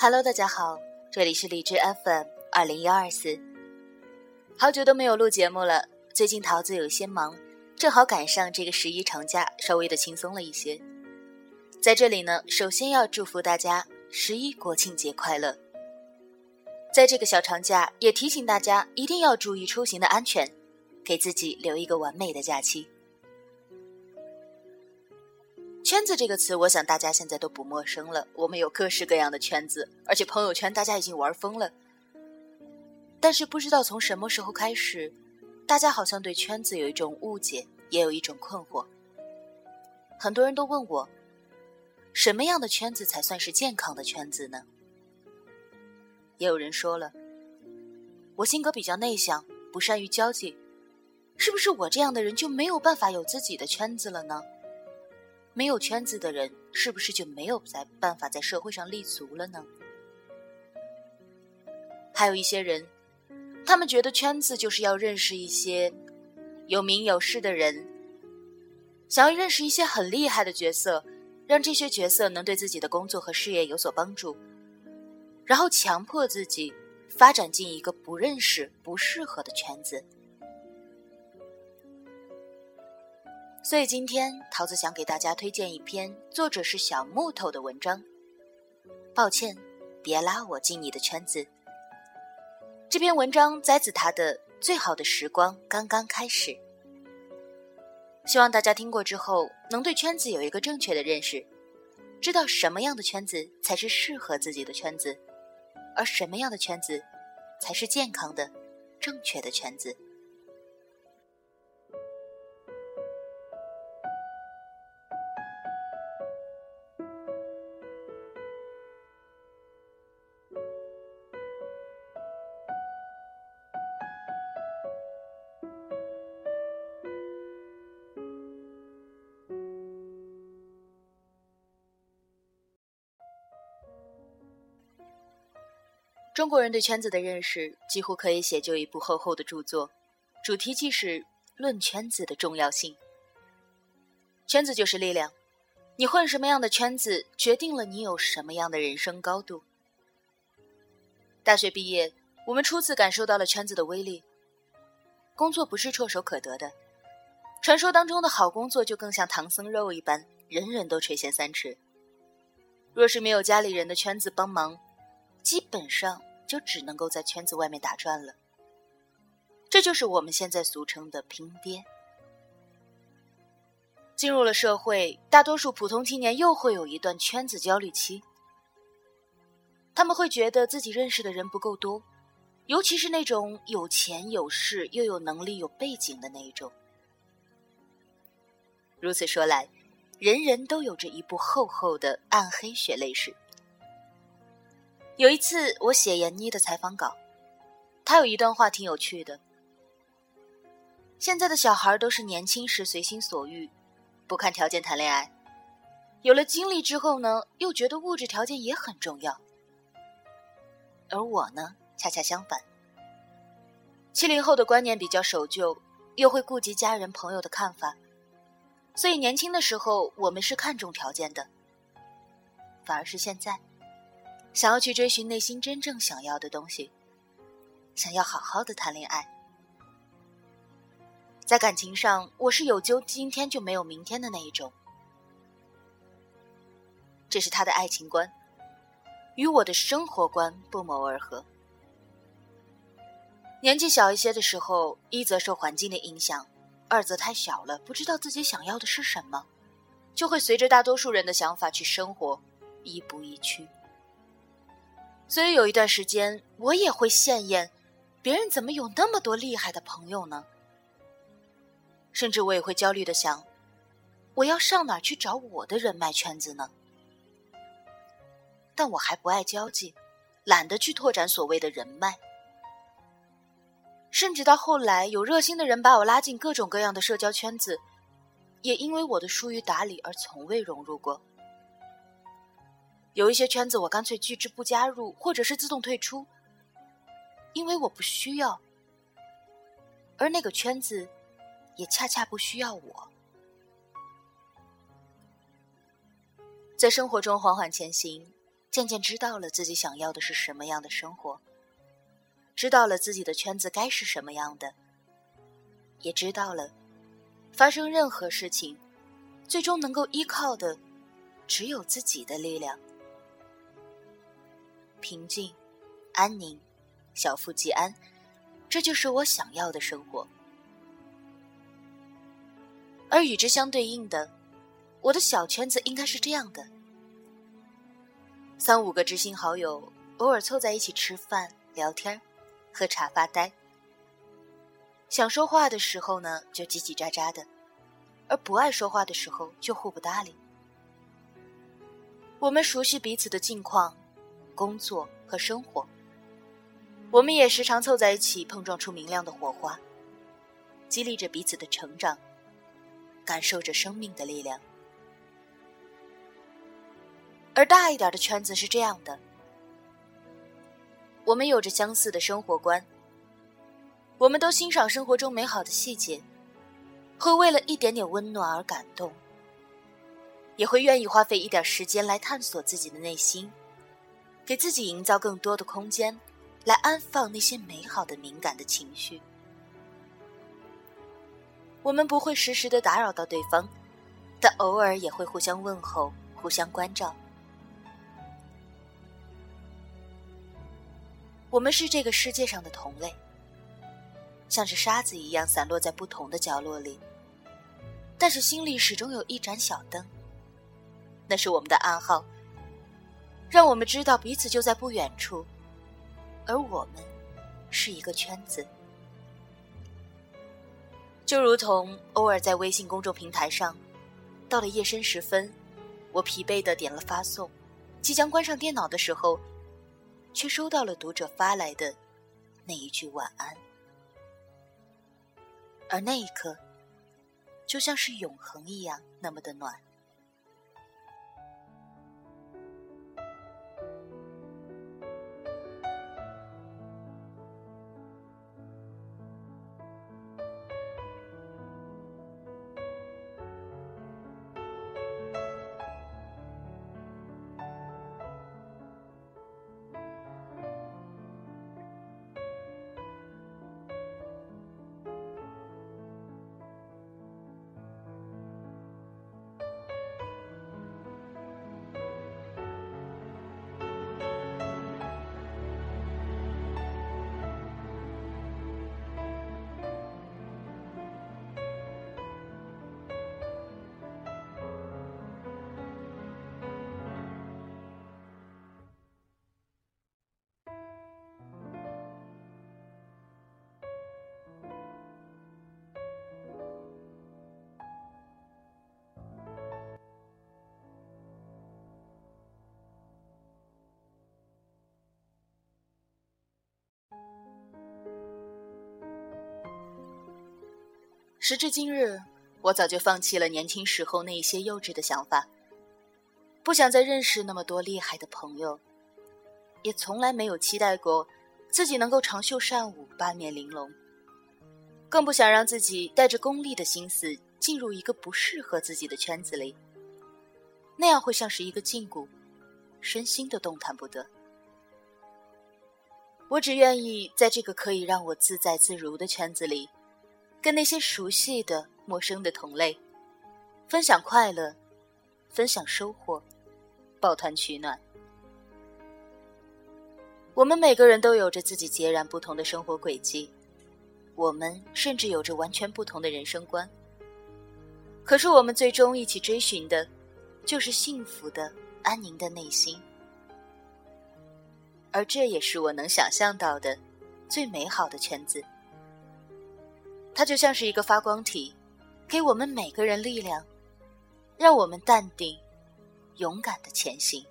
Hello，大家好，这里是荔枝 FM 二零幺二四。好久都没有录节目了，最近桃子有些忙，正好赶上这个十一长假，稍微的轻松了一些。在这里呢，首先要祝福大家十一国庆节快乐。在这个小长假，也提醒大家一定要注意出行的安全，给自己留一个完美的假期。圈子这个词，我想大家现在都不陌生了。我们有各式各样的圈子，而且朋友圈大家已经玩疯了。但是不知道从什么时候开始，大家好像对圈子有一种误解，也有一种困惑。很多人都问我，什么样的圈子才算是健康的圈子呢？也有人说了，我性格比较内向，不善于交际，是不是我这样的人就没有办法有自己的圈子了呢？没有圈子的人，是不是就没有在办法在社会上立足了呢？还有一些人，他们觉得圈子就是要认识一些有名有势的人，想要认识一些很厉害的角色，让这些角色能对自己的工作和事业有所帮助，然后强迫自己发展进一个不认识、不适合的圈子。所以今天桃子想给大家推荐一篇作者是小木头的文章。抱歉，别拉我进你的圈子。这篇文章摘自他的《最好的时光刚刚开始》。希望大家听过之后能对圈子有一个正确的认识，知道什么样的圈子才是适合自己的圈子，而什么样的圈子才是健康的、正确的圈子。中国人对圈子的认识几乎可以写就一部厚厚的著作，主题即是论圈子的重要性。圈子就是力量，你混什么样的圈子，决定了你有什么样的人生高度。大学毕业，我们初次感受到了圈子的威力。工作不是唾手可得的，传说当中的好工作就更像唐僧肉一般，人人都垂涎三尺。若是没有家里人的圈子帮忙，基本上。就只能够在圈子外面打转了，这就是我们现在俗称的拼爹。进入了社会，大多数普通青年又会有一段圈子焦虑期。他们会觉得自己认识的人不够多，尤其是那种有钱有势又有能力有背景的那一种。如此说来，人人都有着一部厚厚的暗黑血泪史。有一次，我写闫妮的采访稿，她有一段话挺有趣的。现在的小孩都是年轻时随心所欲，不看条件谈恋爱，有了经历之后呢，又觉得物质条件也很重要。而我呢，恰恰相反。七零后的观念比较守旧，又会顾及家人朋友的看法，所以年轻的时候我们是看重条件的，反而是现在。想要去追寻内心真正想要的东西，想要好好的谈恋爱，在感情上，我是有就今天就没有明天的那一种。这是他的爱情观，与我的生活观不谋而合。年纪小一些的时候，一则受环境的影响，二则太小了，不知道自己想要的是什么，就会随着大多数人的想法去生活，亦步亦趋。所以有一段时间，我也会羡艳，别人怎么有那么多厉害的朋友呢？甚至我也会焦虑的想，我要上哪去找我的人脉圈子呢？但我还不爱交际，懒得去拓展所谓的人脉。甚至到后来，有热心的人把我拉进各种各样的社交圈子，也因为我的疏于打理而从未融入过。有一些圈子，我干脆拒之不加入，或者是自动退出，因为我不需要，而那个圈子也恰恰不需要我。在生活中缓缓前行，渐渐知道了自己想要的是什么样的生活，知道了自己的圈子该是什么样的，也知道了发生任何事情，最终能够依靠的只有自己的力量。平静、安宁、小富即安，这就是我想要的生活。而与之相对应的，我的小圈子应该是这样的：三五个知心好友，偶尔凑在一起吃饭、聊天、喝茶、发呆。想说话的时候呢，就叽叽喳喳的；而不爱说话的时候，就互不搭理。我们熟悉彼此的近况。工作和生活，我们也时常凑在一起，碰撞出明亮的火花，激励着彼此的成长，感受着生命的力量。而大一点的圈子是这样的：我们有着相似的生活观，我们都欣赏生活中美好的细节，会为了一点点温暖而感动，也会愿意花费一点时间来探索自己的内心。给自己营造更多的空间，来安放那些美好的、敏感的情绪。我们不会时时的打扰到对方，但偶尔也会互相问候、互相关照。我们是这个世界上的同类，像是沙子一样散落在不同的角落里，但是心里始终有一盏小灯，那是我们的暗号。让我们知道彼此就在不远处，而我们是一个圈子。就如同偶尔在微信公众平台上，到了夜深时分，我疲惫的点了发送，即将关上电脑的时候，却收到了读者发来的那一句晚安，而那一刻，就像是永恒一样，那么的暖。时至今日，我早就放弃了年轻时候那一些幼稚的想法，不想再认识那么多厉害的朋友，也从来没有期待过自己能够长袖善舞、八面玲珑，更不想让自己带着功利的心思进入一个不适合自己的圈子里，那样会像是一个禁锢，身心都动弹不得。我只愿意在这个可以让我自在自如的圈子里。跟那些熟悉的、陌生的同类，分享快乐，分享收获，抱团取暖。我们每个人都有着自己截然不同的生活轨迹，我们甚至有着完全不同的人生观。可是，我们最终一起追寻的，就是幸福的、安宁的内心。而这也是我能想象到的最美好的圈子。它就像是一个发光体，给我们每个人力量，让我们淡定、勇敢的前行。